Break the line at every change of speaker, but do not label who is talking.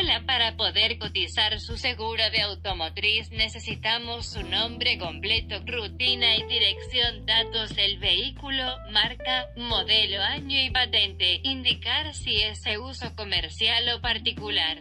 Hola, para poder cotizar su seguro de automotriz necesitamos su nombre completo, rutina y dirección, datos del vehículo, marca, modelo, año y patente, indicar si es de uso comercial o particular.